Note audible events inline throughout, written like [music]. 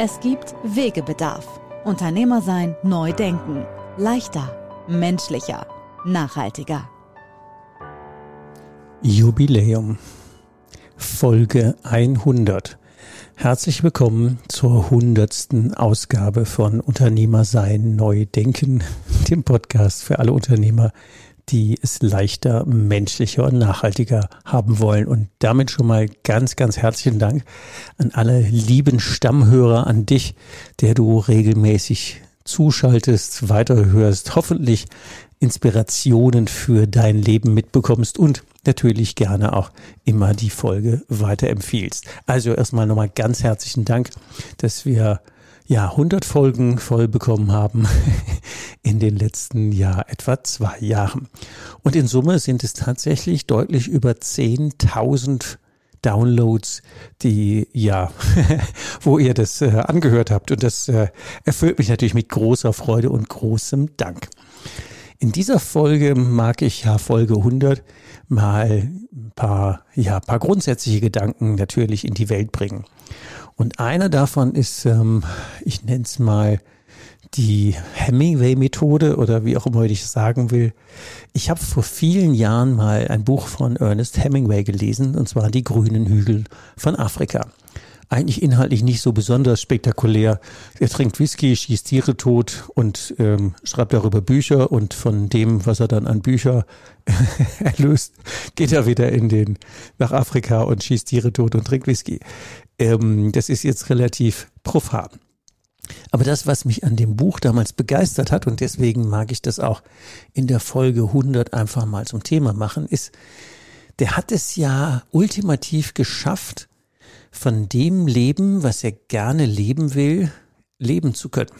Es gibt Wegebedarf. Unternehmer sein, neu denken. Leichter, menschlicher, nachhaltiger. Jubiläum. Folge 100. Herzlich willkommen zur hundertsten Ausgabe von Unternehmer sein, neu denken, [laughs] dem Podcast für alle Unternehmer, die es leichter, menschlicher und nachhaltiger haben wollen. Und damit schon mal ganz, ganz herzlichen Dank an alle lieben Stammhörer, an dich, der du regelmäßig zuschaltest, weiterhörst, hoffentlich Inspirationen für dein Leben mitbekommst und natürlich gerne auch immer die Folge weiterempfiehlst. Also erstmal nochmal ganz herzlichen Dank, dass wir ja, 100 Folgen voll bekommen haben [laughs] in den letzten Jahr etwa zwei Jahren. Und in Summe sind es tatsächlich deutlich über 10.000 Downloads, die ja, [laughs] wo ihr das äh, angehört habt. Und das äh, erfüllt mich natürlich mit großer Freude und großem Dank. In dieser Folge mag ich ja Folge 100 mal ein paar, ja, paar grundsätzliche Gedanken natürlich in die Welt bringen. Und einer davon ist, ähm, ich nenne es mal die Hemingway-Methode oder wie auch immer ich sagen will. Ich habe vor vielen Jahren mal ein Buch von Ernest Hemingway gelesen, und zwar Die grünen Hügel von Afrika. Eigentlich inhaltlich nicht so besonders spektakulär. Er trinkt Whisky, schießt Tiere tot und ähm, schreibt darüber Bücher und von dem, was er dann an Bücher [laughs] erlöst, geht er wieder in den nach Afrika und schießt Tiere tot und trinkt Whisky. Ähm, das ist jetzt relativ profan. Aber das, was mich an dem Buch damals begeistert hat, und deswegen mag ich das auch in der Folge 100 einfach mal zum Thema machen, ist, der hat es ja ultimativ geschafft, von dem Leben, was er gerne leben will, leben zu können.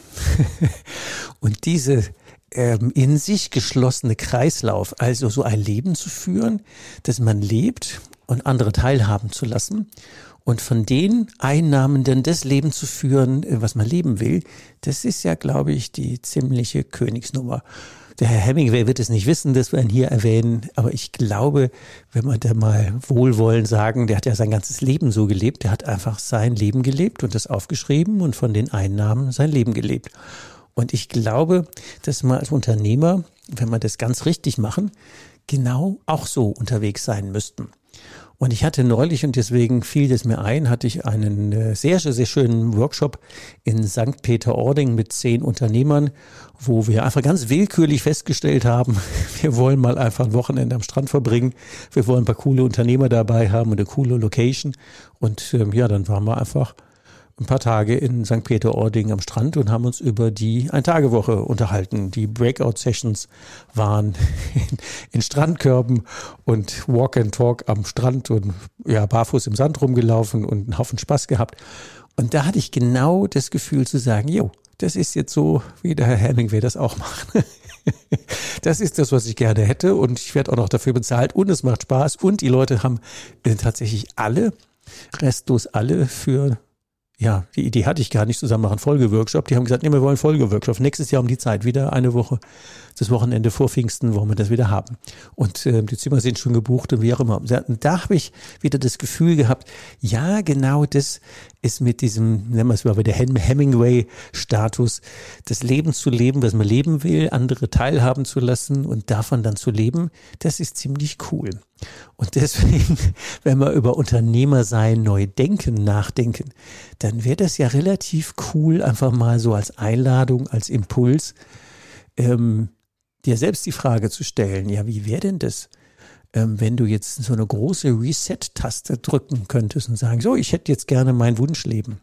[laughs] und diese ähm, in sich geschlossene Kreislauf, also so ein Leben zu führen, dass man lebt und andere teilhaben zu lassen und von den Einnahmen dann das Leben zu führen, äh, was man leben will, das ist ja, glaube ich, die ziemliche Königsnummer. Der Herr Hemingway wird es nicht wissen, dass wir ihn hier erwähnen, aber ich glaube, wenn man da mal wohlwollend sagen, der hat ja sein ganzes Leben so gelebt, der hat einfach sein Leben gelebt und das aufgeschrieben und von den Einnahmen sein Leben gelebt. Und ich glaube, dass man als Unternehmer, wenn man das ganz richtig machen, genau auch so unterwegs sein müssten. Und ich hatte neulich, und deswegen fiel das mir ein, hatte ich einen äh, sehr, sehr schönen Workshop in St. Peter-Ording mit zehn Unternehmern, wo wir einfach ganz willkürlich festgestellt haben, [laughs] wir wollen mal einfach ein Wochenende am Strand verbringen. Wir wollen ein paar coole Unternehmer dabei haben und eine coole Location. Und ähm, ja, dann waren wir einfach ein paar Tage in St. Peter-Ording am Strand und haben uns über die Ein-Tage-Woche unterhalten. Die Breakout-Sessions waren in, in, Strandkörben und Walk and Talk am Strand und ja, barfuß im Sand rumgelaufen und einen Haufen Spaß gehabt. Und da hatte ich genau das Gefühl zu sagen, jo, das ist jetzt so, wie der Herr Hemingway das auch macht. [laughs] Das ist das, was ich gerne hätte und ich werde auch noch dafür bezahlt und es macht Spaß und die Leute haben tatsächlich alle, restlos alle für ja, die Idee hatte ich gar nicht zusammen machen, Folgeworkshop. Die haben gesagt, nee, wir wollen Folgeworkshop. Nächstes Jahr um die Zeit wieder eine Woche das Wochenende vor Pfingsten wollen wir das wieder haben. Und äh, die Zimmer sind schon gebucht und wie auch immer. Und da habe ich wieder das Gefühl gehabt, ja, genau das ist mit diesem, nennen wir es mal bei der Hemingway-Status, das Leben zu leben, was man leben will, andere teilhaben zu lassen und davon dann zu leben, das ist ziemlich cool. Und deswegen, [laughs] wenn wir über Unternehmer sein, neu denken, nachdenken, dann wäre das ja relativ cool, einfach mal so als Einladung, als Impuls, ähm, dir selbst die Frage zu stellen, ja, wie wäre denn das, ähm, wenn du jetzt so eine große Reset-Taste drücken könntest und sagen, so, ich hätte jetzt gerne mein Wunschleben.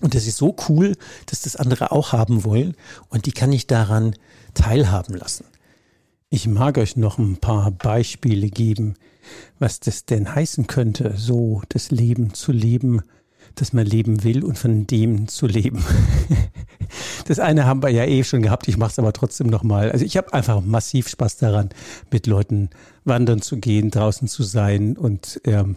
Und das ist so cool, dass das andere auch haben wollen und die kann ich daran teilhaben lassen. Ich mag euch noch ein paar Beispiele geben, was das denn heißen könnte, so das Leben zu leben, das man leben will und von dem zu leben. [laughs] Das eine haben wir ja eh schon gehabt, ich mache es aber trotzdem nochmal. Also ich habe einfach massiv Spaß daran, mit Leuten wandern zu gehen, draußen zu sein und ähm,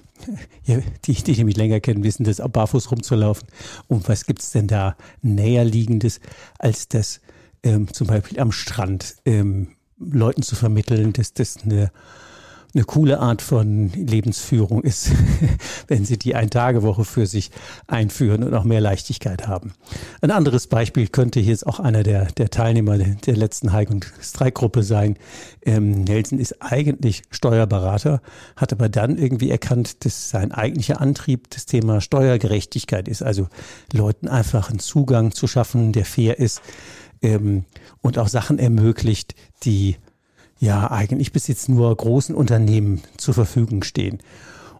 [laughs] die, die mich länger kennen, wissen das, auch barfuß rumzulaufen. Und was gibt's denn da näherliegendes, als das ähm, zum Beispiel am Strand ähm, Leuten zu vermitteln, dass das eine eine coole Art von Lebensführung ist, [laughs] wenn sie die Ein-Tage-Woche für sich einführen und auch mehr Leichtigkeit haben. Ein anderes Beispiel könnte hier jetzt auch einer der, der Teilnehmer der letzten Hike- und Streikgruppe sein. Ähm, Nelson ist eigentlich Steuerberater, hat aber dann irgendwie erkannt, dass sein eigentlicher Antrieb das Thema Steuergerechtigkeit ist. Also Leuten einfach einen Zugang zu schaffen, der fair ist ähm, und auch Sachen ermöglicht, die ja eigentlich bis jetzt nur großen Unternehmen zur Verfügung stehen.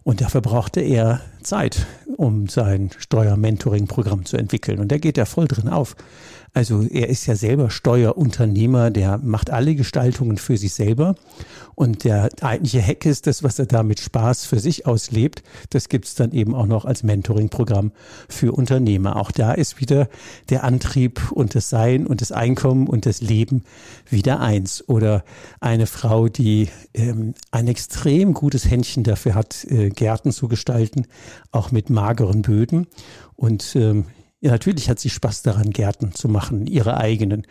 Und dafür brauchte er Zeit, um sein Steuermentoring-Programm zu entwickeln. Und da geht er voll drin auf. Also er ist ja selber Steuerunternehmer, der macht alle Gestaltungen für sich selber. Und der eigentliche Hack ist das, was er da mit Spaß für sich auslebt. Das gibt's dann eben auch noch als Mentoring-Programm für Unternehmer. Auch da ist wieder der Antrieb und das Sein und das Einkommen und das Leben wieder eins. Oder eine Frau, die ähm, ein extrem gutes Händchen dafür hat, äh, Gärten zu gestalten, auch mit mageren Böden. Und ähm, natürlich hat sie Spaß daran, Gärten zu machen, ihre eigenen.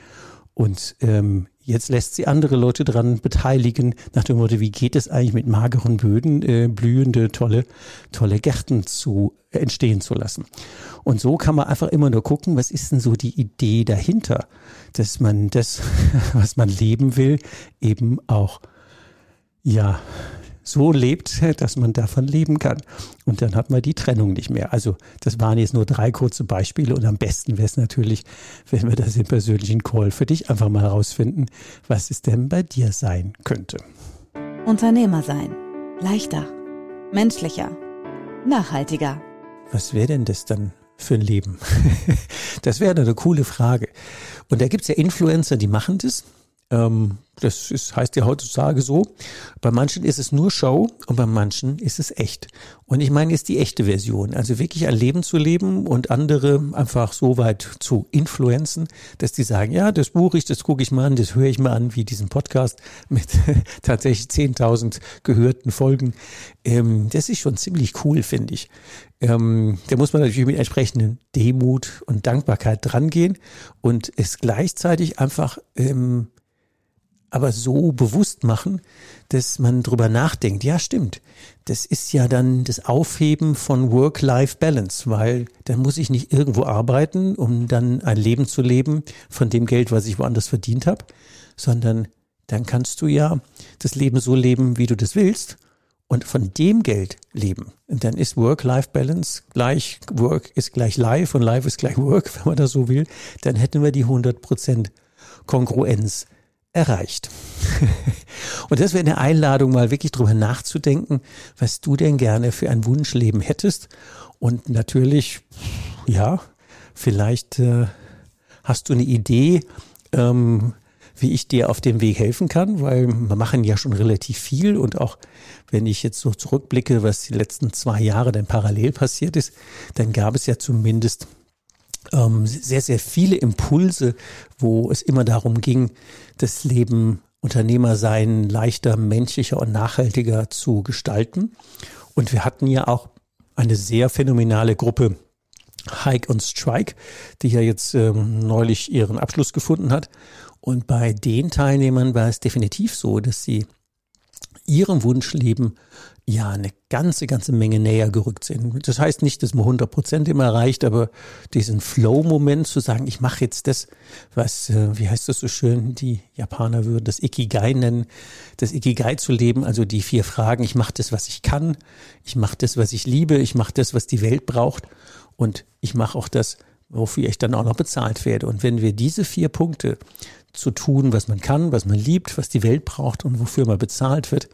Und ähm, jetzt lässt sie andere Leute daran beteiligen, nach dem Motto, wie geht es eigentlich mit mageren Böden, äh, blühende, tolle, tolle Gärten zu äh, entstehen zu lassen. Und so kann man einfach immer nur gucken, was ist denn so die Idee dahinter, dass man das, [laughs] was man leben will, eben auch ja so lebt, [laughs] dass man davon leben kann. Und dann hat man die Trennung nicht mehr. Also das waren jetzt nur drei kurze Beispiele und am besten wäre es natürlich, wenn wir das im persönlichen Call für dich einfach mal herausfinden, was es denn bei dir sein könnte. Unternehmer sein. Leichter. Menschlicher. Nachhaltiger. Was wäre denn das dann für ein Leben? [laughs] das wäre eine coole Frage. Und da gibt es ja Influencer, die machen das. Ähm, das ist, heißt ja heutzutage so. Bei manchen ist es nur Show und bei manchen ist es echt. Und ich meine jetzt die echte Version. Also wirklich ein Leben zu leben und andere einfach so weit zu influenzen, dass die sagen, ja, das buche ich, das gucke ich mal an, das höre ich mal an, wie diesen Podcast [laughs] mit [laughs] tatsächlich 10.000 gehörten Folgen. Ähm, das ist schon ziemlich cool, finde ich. Ähm, da muss man natürlich mit entsprechenden Demut und Dankbarkeit drangehen und es gleichzeitig einfach ähm, aber so bewusst machen, dass man drüber nachdenkt. Ja, stimmt. Das ist ja dann das Aufheben von Work-Life-Balance, weil dann muss ich nicht irgendwo arbeiten, um dann ein Leben zu leben von dem Geld, was ich woanders verdient habe, sondern dann kannst du ja das Leben so leben, wie du das willst und von dem Geld leben. Und dann ist Work-Life-Balance gleich Work ist gleich Life und Life ist gleich Work, [laughs] wenn man das so will. Dann hätten wir die 100% Kongruenz erreicht. [laughs] Und das wäre eine Einladung, mal wirklich drüber nachzudenken, was du denn gerne für ein Wunschleben hättest. Und natürlich, ja, vielleicht äh, hast du eine Idee, ähm, wie ich dir auf dem Weg helfen kann, weil wir machen ja schon relativ viel und auch wenn ich jetzt so zurückblicke, was die letzten zwei Jahre denn parallel passiert ist, dann gab es ja zumindest ähm, sehr, sehr viele Impulse, wo es immer darum ging, das Leben Unternehmer sein leichter, menschlicher und nachhaltiger zu gestalten. Und wir hatten ja auch eine sehr phänomenale Gruppe Hike und Strike, die ja jetzt ähm, neulich ihren Abschluss gefunden hat. Und bei den Teilnehmern war es definitiv so, dass sie ihrem Wunschleben ja eine ganze, ganze Menge näher gerückt sind. Das heißt nicht, dass man 100 Prozent immer erreicht, aber diesen Flow-Moment zu sagen, ich mache jetzt das, was, äh, wie heißt das so schön, die Japaner würden das Ikigai nennen, das Ikigai zu leben, also die vier Fragen, ich mache das, was ich kann, ich mache das, was ich liebe, ich mache das, was die Welt braucht und ich mache auch das, wofür ich dann auch noch bezahlt werde. Und wenn wir diese vier Punkte zu tun, was man kann, was man liebt, was die Welt braucht und wofür man bezahlt wird,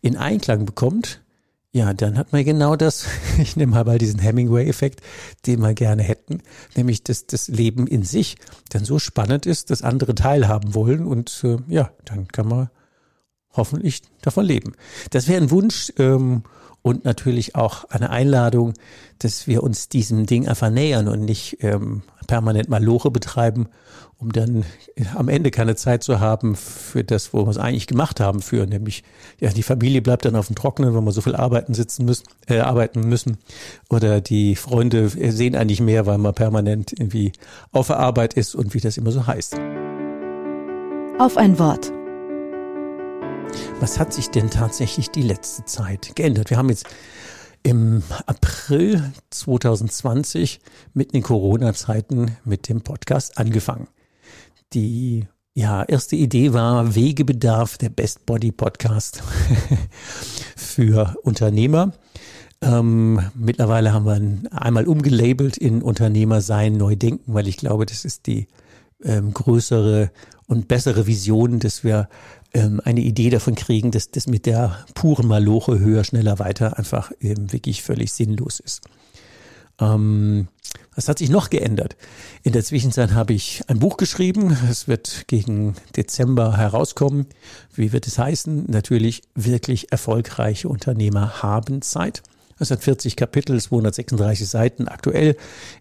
in Einklang bekommt, ja, dann hat man genau das, [laughs] ich nehme mal diesen Hemingway-Effekt, den wir gerne hätten, nämlich dass das Leben in sich dann so spannend ist, dass andere teilhaben wollen und äh, ja, dann kann man hoffentlich davon leben. Das wäre ein Wunsch ähm, und natürlich auch eine Einladung, dass wir uns diesem Ding einfach nähern und nicht ähm, permanent mal Loche betreiben, um dann am Ende keine Zeit zu haben für das, wo wir es eigentlich gemacht haben, für nämlich ja die Familie bleibt dann auf dem Trockenen, wenn wir so viel arbeiten sitzen müssen, äh, arbeiten müssen, oder die Freunde sehen eigentlich mehr, weil man permanent irgendwie auf der Arbeit ist und wie das immer so heißt. Auf ein Wort. Was hat sich denn tatsächlich die letzte Zeit geändert? Wir haben jetzt im April 2020 mitten in Corona-Zeiten mit dem Podcast angefangen. Die ja, erste Idee war Wegebedarf, der Best Body Podcast [laughs] für Unternehmer. Ähm, mittlerweile haben wir einmal umgelabelt in Unternehmer sein, neu denken, weil ich glaube, das ist die ähm, größere und bessere Vision, dass wir ähm, eine Idee davon kriegen, dass das mit der puren Maloche höher, schneller, weiter einfach ähm, wirklich völlig sinnlos ist. Ähm, was hat sich noch geändert? In der Zwischenzeit habe ich ein Buch geschrieben. Es wird gegen Dezember herauskommen. Wie wird es heißen? Natürlich wirklich erfolgreiche Unternehmer haben Zeit. Es hat 40 Kapitel, 236 Seiten. Aktuell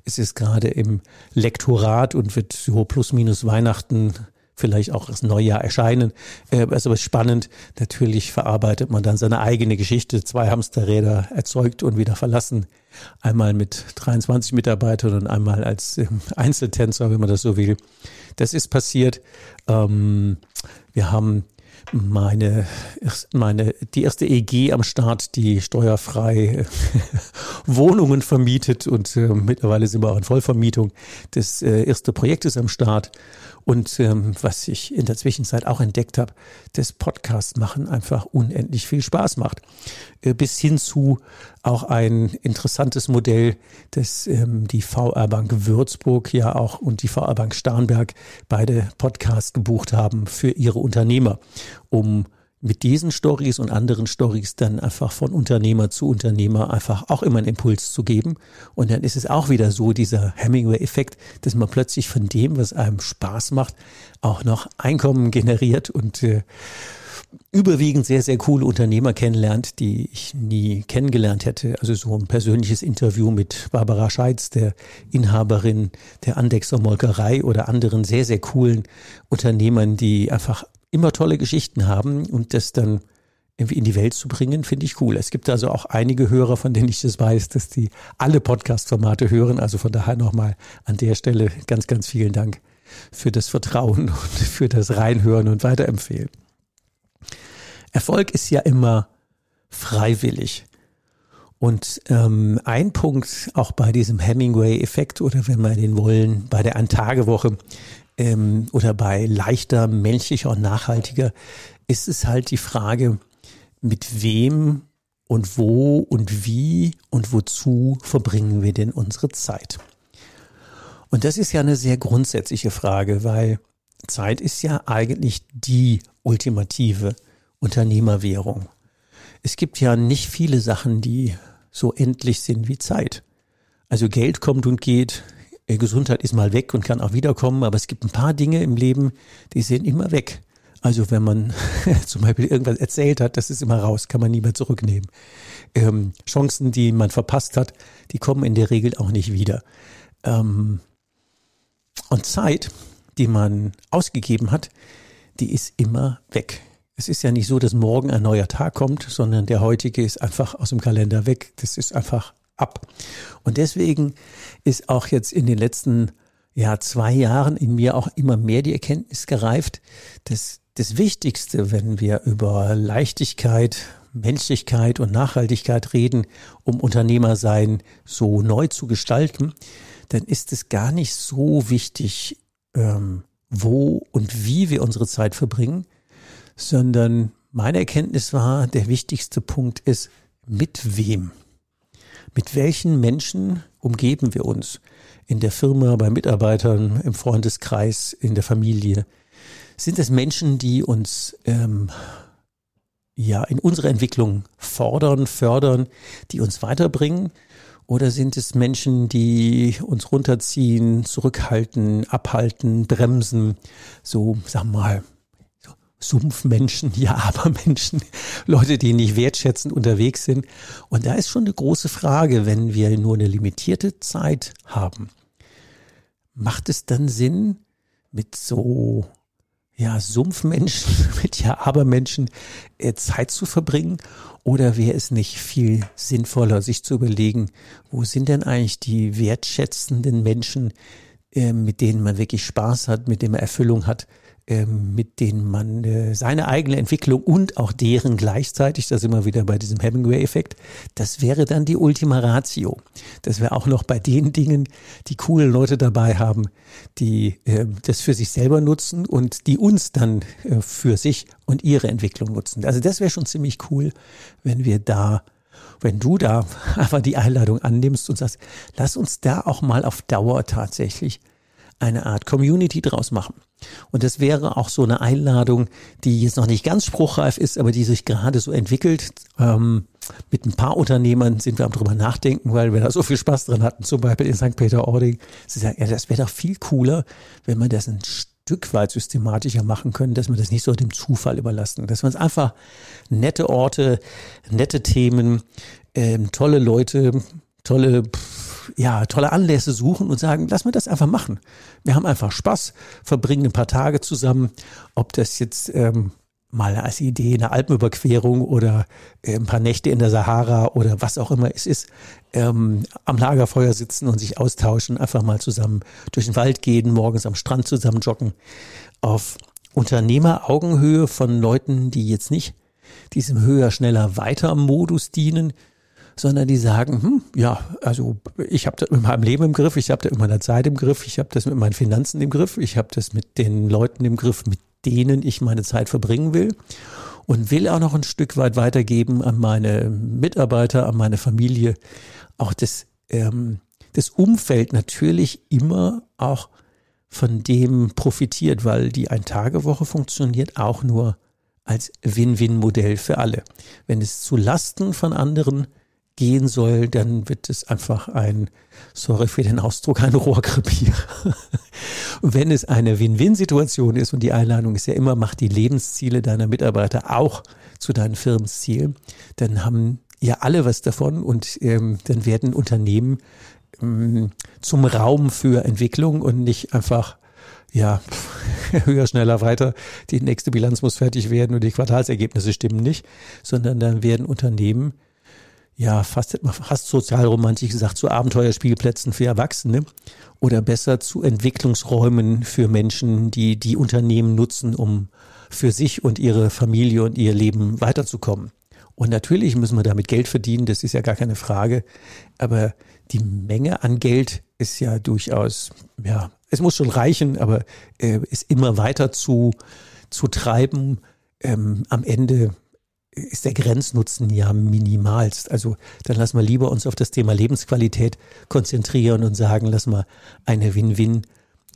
ist es gerade im Lektorat und wird so plus minus Weihnachten vielleicht auch das Neujahr erscheinen. Äh, ist aber spannend. Natürlich verarbeitet man dann seine eigene Geschichte. Zwei Hamsterräder erzeugt und wieder verlassen. Einmal mit 23 Mitarbeitern und einmal als ähm, Einzeltänzer, wenn man das so will. Das ist passiert. Ähm, wir haben meine, meine, die erste EG am Start, die steuerfrei [laughs] Wohnungen vermietet und äh, mittlerweile sind wir auch in Vollvermietung. Das äh, erste Projekt ist am Start und ähm, was ich in der Zwischenzeit auch entdeckt habe, das Podcast machen einfach unendlich viel Spaß macht. Äh, bis hin zu auch ein interessantes Modell, das ähm, die VR Bank Würzburg ja auch und die VR Bank Starnberg beide Podcasts gebucht haben für ihre Unternehmer, um mit diesen Stories und anderen Stories dann einfach von Unternehmer zu Unternehmer einfach auch immer einen Impuls zu geben. Und dann ist es auch wieder so, dieser Hemingway-Effekt, dass man plötzlich von dem, was einem Spaß macht, auch noch Einkommen generiert und äh, überwiegend sehr, sehr coole Unternehmer kennenlernt, die ich nie kennengelernt hätte. Also so ein persönliches Interview mit Barbara Scheitz, der Inhaberin der Andexer Molkerei oder anderen sehr, sehr coolen Unternehmern, die einfach immer tolle Geschichten haben und das dann irgendwie in die Welt zu bringen, finde ich cool. Es gibt also auch einige Hörer, von denen ich das weiß, dass die alle Podcast-Formate hören. Also von daher nochmal an der Stelle ganz, ganz vielen Dank für das Vertrauen [laughs] und für das Reinhören und Weiterempfehlen. Erfolg ist ja immer freiwillig. Und ähm, ein Punkt auch bei diesem Hemingway-Effekt oder wenn wir den wollen, bei der Ein-Tage-Woche ähm, oder bei leichter, menschlicher und nachhaltiger ist es halt die Frage, mit wem und wo und wie und wozu verbringen wir denn unsere Zeit? Und das ist ja eine sehr grundsätzliche Frage, weil Zeit ist ja eigentlich die ultimative Unternehmerwährung. Es gibt ja nicht viele Sachen, die so endlich sind wie Zeit. Also Geld kommt und geht, Gesundheit ist mal weg und kann auch wiederkommen, aber es gibt ein paar Dinge im Leben, die sind immer weg. Also wenn man [laughs] zum Beispiel irgendwas erzählt hat, das ist immer raus, kann man nie mehr zurücknehmen. Ähm, Chancen, die man verpasst hat, die kommen in der Regel auch nicht wieder. Ähm, und Zeit, die man ausgegeben hat, die ist immer weg. Es ist ja nicht so, dass morgen ein neuer Tag kommt, sondern der heutige ist einfach aus dem Kalender weg. Das ist einfach ab. Und deswegen ist auch jetzt in den letzten ja, zwei Jahren in mir auch immer mehr die Erkenntnis gereift, dass das Wichtigste, wenn wir über Leichtigkeit, Menschlichkeit und Nachhaltigkeit reden, um Unternehmersein so neu zu gestalten, dann ist es gar nicht so wichtig, ähm, wo und wie wir unsere Zeit verbringen, sondern meine Erkenntnis war, der wichtigste Punkt ist, mit wem. Mit welchen Menschen umgeben wir uns? In der Firma, bei Mitarbeitern, im Freundeskreis, in der Familie. Sind es Menschen, die uns ähm, ja in unserer Entwicklung fordern, fördern, die uns weiterbringen? Oder sind es Menschen, die uns runterziehen, zurückhalten, abhalten, bremsen, so, sag mal, Sumpfmenschen, [laughs] ja, aber Menschen, Leute, die nicht wertschätzend unterwegs sind. Und da ist schon eine große Frage, wenn wir nur eine limitierte Zeit haben. Macht es dann Sinn, mit so ja, Sumpfmenschen, [laughs] mit Ja-Aber-Menschen äh, Zeit zu verbringen? Oder wäre es nicht viel sinnvoller, sich zu überlegen, wo sind denn eigentlich die wertschätzenden Menschen, äh, mit denen man wirklich Spaß hat, mit denen man Erfüllung hat? Ähm, mit denen man äh, seine eigene Entwicklung und auch deren gleichzeitig, das immer wieder bei diesem Hemingway-Effekt, das wäre dann die Ultima Ratio. Dass wir auch noch bei den Dingen die coolen Leute dabei haben, die äh, das für sich selber nutzen und die uns dann äh, für sich und ihre Entwicklung nutzen. Also das wäre schon ziemlich cool, wenn wir da wenn du da [laughs] einfach die Einladung annimmst und sagst, lass uns da auch mal auf Dauer tatsächlich eine Art Community draus machen. Und das wäre auch so eine Einladung, die jetzt noch nicht ganz spruchreif ist, aber die sich gerade so entwickelt. Ähm, mit ein paar Unternehmern sind wir am drüber nachdenken, weil wir da so viel Spaß dran hatten, zum Beispiel in St. Peter-Ording. Sie sagen, ja, das wäre doch viel cooler, wenn man das ein Stück weit systematischer machen können, dass wir das nicht so dem Zufall überlassen. Dass man es einfach nette Orte, nette Themen, ähm, tolle Leute, tolle ja, tolle Anlässe suchen und sagen, lass mal das einfach machen. Wir haben einfach Spaß, verbringen ein paar Tage zusammen, ob das jetzt ähm, mal als Idee eine Alpenüberquerung oder äh, ein paar Nächte in der Sahara oder was auch immer es ist, ähm, am Lagerfeuer sitzen und sich austauschen, einfach mal zusammen durch den Wald gehen, morgens am Strand zusammen joggen, auf Unternehmeraugenhöhe von Leuten, die jetzt nicht diesem höher, schneller, weiter Modus dienen, sondern die sagen, hm, ja, also ich habe das mit meinem Leben im Griff, ich habe das mit meiner Zeit im Griff, ich habe das mit meinen Finanzen im Griff, ich habe das mit den Leuten im Griff, mit denen ich meine Zeit verbringen will und will auch noch ein Stück weit weitergeben an meine Mitarbeiter, an meine Familie, auch das, ähm, das Umfeld natürlich immer auch von dem profitiert, weil die Ein-Tage-Woche funktioniert auch nur als Win-Win-Modell für alle. Wenn es zu Lasten von anderen gehen soll, dann wird es einfach ein, sorry für den Ausdruck, ein Rohrkrepier. [laughs] Wenn es eine Win-Win-Situation ist und die Einladung ist ja immer, mach die Lebensziele deiner Mitarbeiter auch zu deinen Firmenzielen, dann haben ja alle was davon und ähm, dann werden Unternehmen ähm, zum Raum für Entwicklung und nicht einfach ja, [laughs] höher, schneller, weiter. Die nächste Bilanz muss fertig werden und die Quartalsergebnisse stimmen nicht, sondern dann werden Unternehmen ja, fast, fast sozialromantisch gesagt, zu Abenteuerspielplätzen für Erwachsene oder besser zu Entwicklungsräumen für Menschen, die die Unternehmen nutzen, um für sich und ihre Familie und ihr Leben weiterzukommen. Und natürlich müssen wir damit Geld verdienen, das ist ja gar keine Frage. Aber die Menge an Geld ist ja durchaus, ja, es muss schon reichen, aber äh, ist immer weiter zu, zu treiben. Ähm, am Ende ist der Grenznutzen ja minimalst. Also dann lassen wir lieber uns auf das Thema Lebensqualität konzentrieren und sagen, lass mal eine Win-Win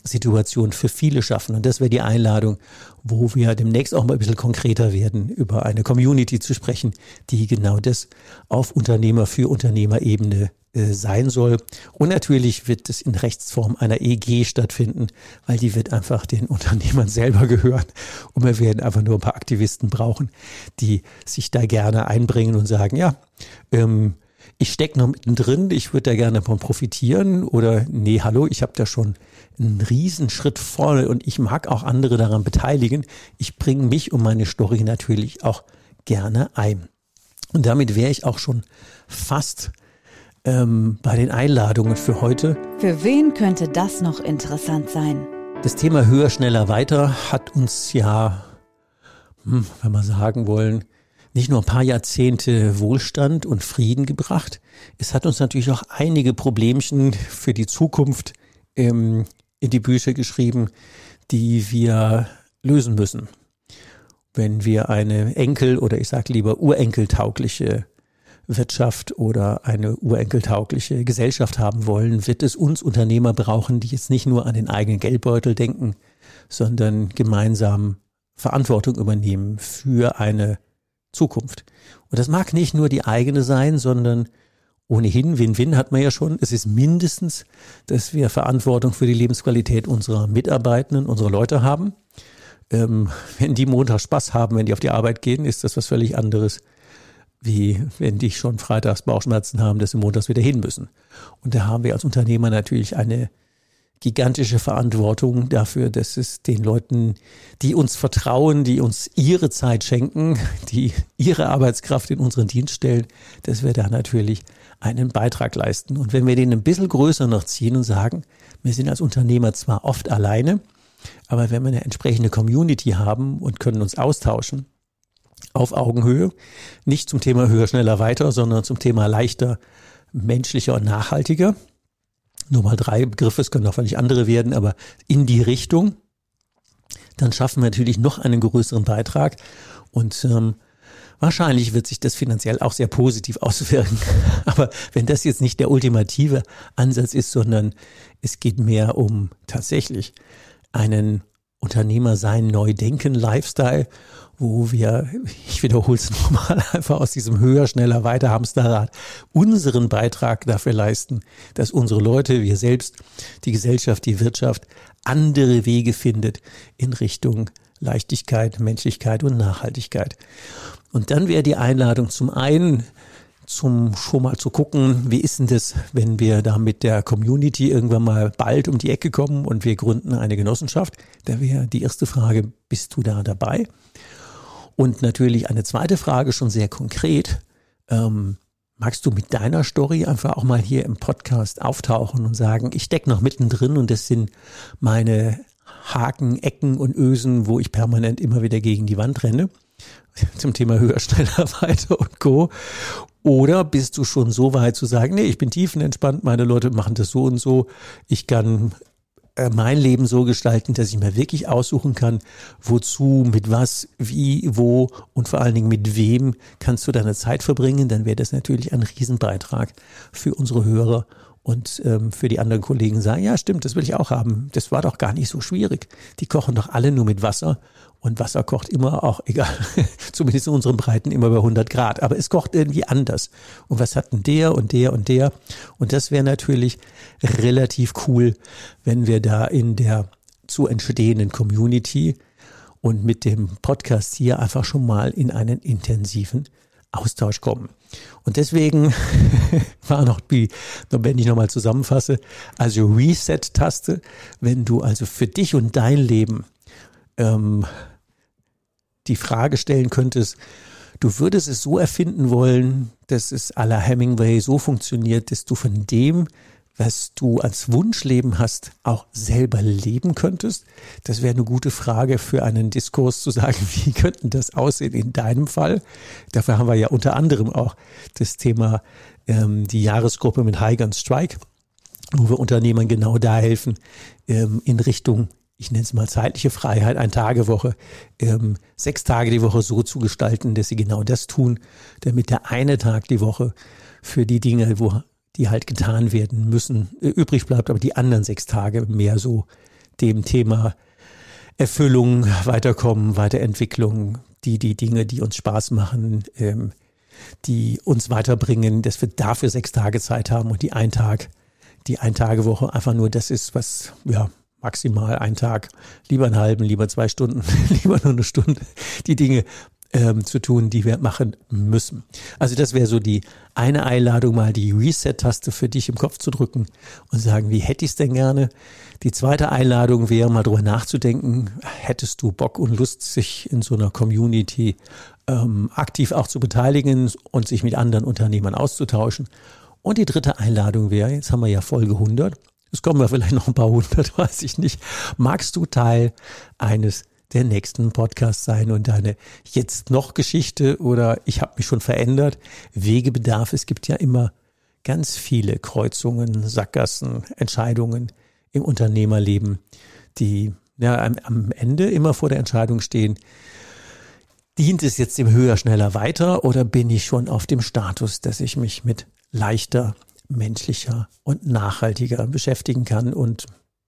Situation für viele schaffen. Und das wäre die Einladung, wo wir demnächst auch mal ein bisschen konkreter werden, über eine Community zu sprechen, die genau das auf Unternehmer für Unternehmerebene äh, sein soll. Und natürlich wird es in Rechtsform einer EG stattfinden, weil die wird einfach den Unternehmern selber gehören. Und wir werden einfach nur ein paar Aktivisten brauchen, die sich da gerne einbringen und sagen, ja, ähm, ich stecke noch mittendrin, ich würde da gerne von profitieren oder nee, hallo, ich habe da schon einen Riesenschritt vorne und ich mag auch andere daran beteiligen. Ich bringe mich und meine Story natürlich auch gerne ein. Und damit wäre ich auch schon fast ähm, bei den Einladungen für heute. Für wen könnte das noch interessant sein? Das Thema höher, schneller, weiter hat uns ja, hm, wenn wir sagen wollen, nicht nur ein paar Jahrzehnte Wohlstand und Frieden gebracht, es hat uns natürlich auch einige Problemchen für die Zukunft ähm, in die Bücher geschrieben, die wir lösen müssen. Wenn wir eine Enkel- oder ich sage lieber urenkeltaugliche Wirtschaft oder eine urenkeltaugliche Gesellschaft haben wollen, wird es uns Unternehmer brauchen, die jetzt nicht nur an den eigenen Geldbeutel denken, sondern gemeinsam Verantwortung übernehmen für eine Zukunft. Und das mag nicht nur die eigene sein, sondern ohnehin Win-Win hat man ja schon. Es ist mindestens, dass wir Verantwortung für die Lebensqualität unserer Mitarbeitenden, unserer Leute haben. Ähm, wenn die Montag Spaß haben, wenn die auf die Arbeit gehen, ist das was völlig anderes, wie wenn die schon freitags Bauchschmerzen haben, dass sie montags wieder hin müssen. Und da haben wir als Unternehmer natürlich eine gigantische Verantwortung dafür, dass es den Leuten, die uns vertrauen, die uns ihre Zeit schenken, die ihre Arbeitskraft in unseren Dienst stellen, dass wir da natürlich einen Beitrag leisten. Und wenn wir den ein bisschen größer noch ziehen und sagen, wir sind als Unternehmer zwar oft alleine, aber wenn wir eine entsprechende Community haben und können uns austauschen auf Augenhöhe, nicht zum Thema höher, schneller, weiter, sondern zum Thema leichter, menschlicher und nachhaltiger, nur mal drei Begriffe, es können auch völlig andere werden, aber in die Richtung, dann schaffen wir natürlich noch einen größeren Beitrag. Und ähm, wahrscheinlich wird sich das finanziell auch sehr positiv [laughs] auswirken. Aber wenn das jetzt nicht der ultimative Ansatz ist, sondern es geht mehr um tatsächlich einen Unternehmer sein, neu denken, Lifestyle wo wir, ich wiederhole es [laughs] nochmal, einfach aus diesem höher, schneller, weiter Hamsterrad unseren Beitrag dafür leisten, dass unsere Leute, wir selbst, die Gesellschaft, die Wirtschaft andere Wege findet in Richtung Leichtigkeit, Menschlichkeit und Nachhaltigkeit. Und dann wäre die Einladung zum einen, zum schon mal zu gucken, wie ist denn das, wenn wir da mit der Community irgendwann mal bald um die Ecke kommen und wir gründen eine Genossenschaft. Da wäre die erste Frage, bist du da dabei? Und natürlich eine zweite Frage, schon sehr konkret. Ähm, magst du mit deiner Story einfach auch mal hier im Podcast auftauchen und sagen, ich stecke noch mittendrin und das sind meine Haken, Ecken und Ösen, wo ich permanent immer wieder gegen die Wand renne. [laughs] Zum Thema höher, schneller, [laughs] weiter und Co. Oder bist du schon so weit zu sagen, nee, ich bin tiefenentspannt, meine Leute machen das so und so, ich kann äh, mein Leben so gestalten, dass ich mir wirklich aussuchen kann, wozu, mit was, wie, wo und vor allen Dingen mit wem kannst du deine Zeit verbringen, dann wäre das natürlich ein Riesenbeitrag für unsere Hörer und ähm, für die anderen Kollegen sagen, ja stimmt, das will ich auch haben. Das war doch gar nicht so schwierig. Die kochen doch alle nur mit Wasser und Wasser kocht immer auch, [laughs] egal, zumindest in unseren Breiten immer bei 100 Grad. Aber es kocht irgendwie anders. Und was hatten der und der und der? Und das wäre natürlich relativ cool, wenn wir da in der zu entstehenden Community und mit dem Podcast hier einfach schon mal in einen intensiven Austausch kommen. Und deswegen [laughs] war noch die, wenn ich nochmal zusammenfasse, also Reset-Taste, wenn du also für dich und dein Leben ähm, die Frage stellen könntest, du würdest es so erfinden wollen, dass es à la Hemingway so funktioniert, dass du von dem, was du als Wunschleben hast, auch selber leben könntest? Das wäre eine gute Frage für einen Diskurs zu sagen, [laughs] wie könnten das aussehen in deinem Fall? Dafür haben wir ja unter anderem auch das Thema ähm, die Jahresgruppe mit High Strike, wo wir Unternehmern genau da helfen, ähm, in Richtung ich nenne es mal zeitliche Freiheit, ein Tagewoche, ähm, sechs Tage die Woche so zu gestalten, dass sie genau das tun, damit der eine Tag die Woche für die Dinge, wo die halt getan werden müssen, äh, übrig bleibt, aber die anderen sechs Tage mehr so dem Thema Erfüllung, Weiterkommen, Weiterentwicklung, die, die Dinge, die uns Spaß machen, ähm, die uns weiterbringen, dass wir dafür sechs Tage Zeit haben und die ein Tag, die ein Tage Woche einfach nur das ist, was, ja, maximal ein Tag, lieber einen halben, lieber zwei Stunden, [laughs] lieber nur eine Stunde, die Dinge ähm, zu tun, die wir machen müssen. Also das wäre so die eine Einladung, mal die Reset-Taste für dich im Kopf zu drücken und sagen, wie hätte ich es denn gerne? Die zweite Einladung wäre mal drüber nachzudenken, hättest du Bock und Lust, sich in so einer Community ähm, aktiv auch zu beteiligen und sich mit anderen Unternehmern auszutauschen? Und die dritte Einladung wäre, jetzt haben wir ja Folge 100, es kommen ja vielleicht noch ein paar hundert, [laughs] weiß ich nicht. Magst du Teil eines der nächsten Podcasts sein und deine jetzt noch Geschichte oder ich habe mich schon verändert, Wegebedarf. Es gibt ja immer ganz viele Kreuzungen, Sackgassen, Entscheidungen im Unternehmerleben, die ja am, am Ende immer vor der Entscheidung stehen, dient es jetzt dem höher, schneller weiter oder bin ich schon auf dem Status, dass ich mich mit leichter, menschlicher und nachhaltiger beschäftigen kann und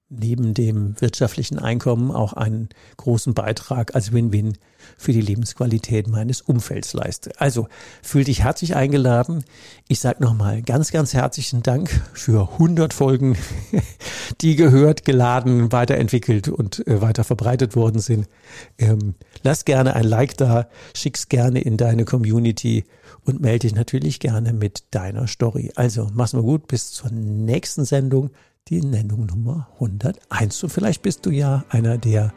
neben dem wirtschaftlichen Einkommen auch einen großen Beitrag als Win-Win für die Lebensqualität meines Umfelds leiste. Also fühl dich herzlich eingeladen. Ich sage nochmal ganz, ganz herzlichen Dank für 100 Folgen, [laughs] die gehört, geladen, weiterentwickelt und äh, weiter verbreitet worden sind. Ähm, lass gerne ein Like da, schick's gerne in deine Community und melde dich natürlich gerne mit deiner Story. Also mach's mal gut, bis zur nächsten Sendung die Nennung Nummer 101. Und vielleicht bist du ja einer, der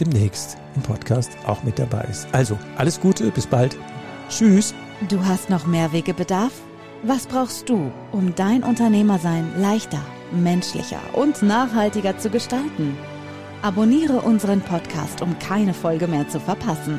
demnächst im Podcast auch mit dabei ist. Also, alles Gute, bis bald. Tschüss. Du hast noch mehr Wegebedarf? Was brauchst du, um dein Unternehmersein leichter, menschlicher und nachhaltiger zu gestalten? Abonniere unseren Podcast, um keine Folge mehr zu verpassen.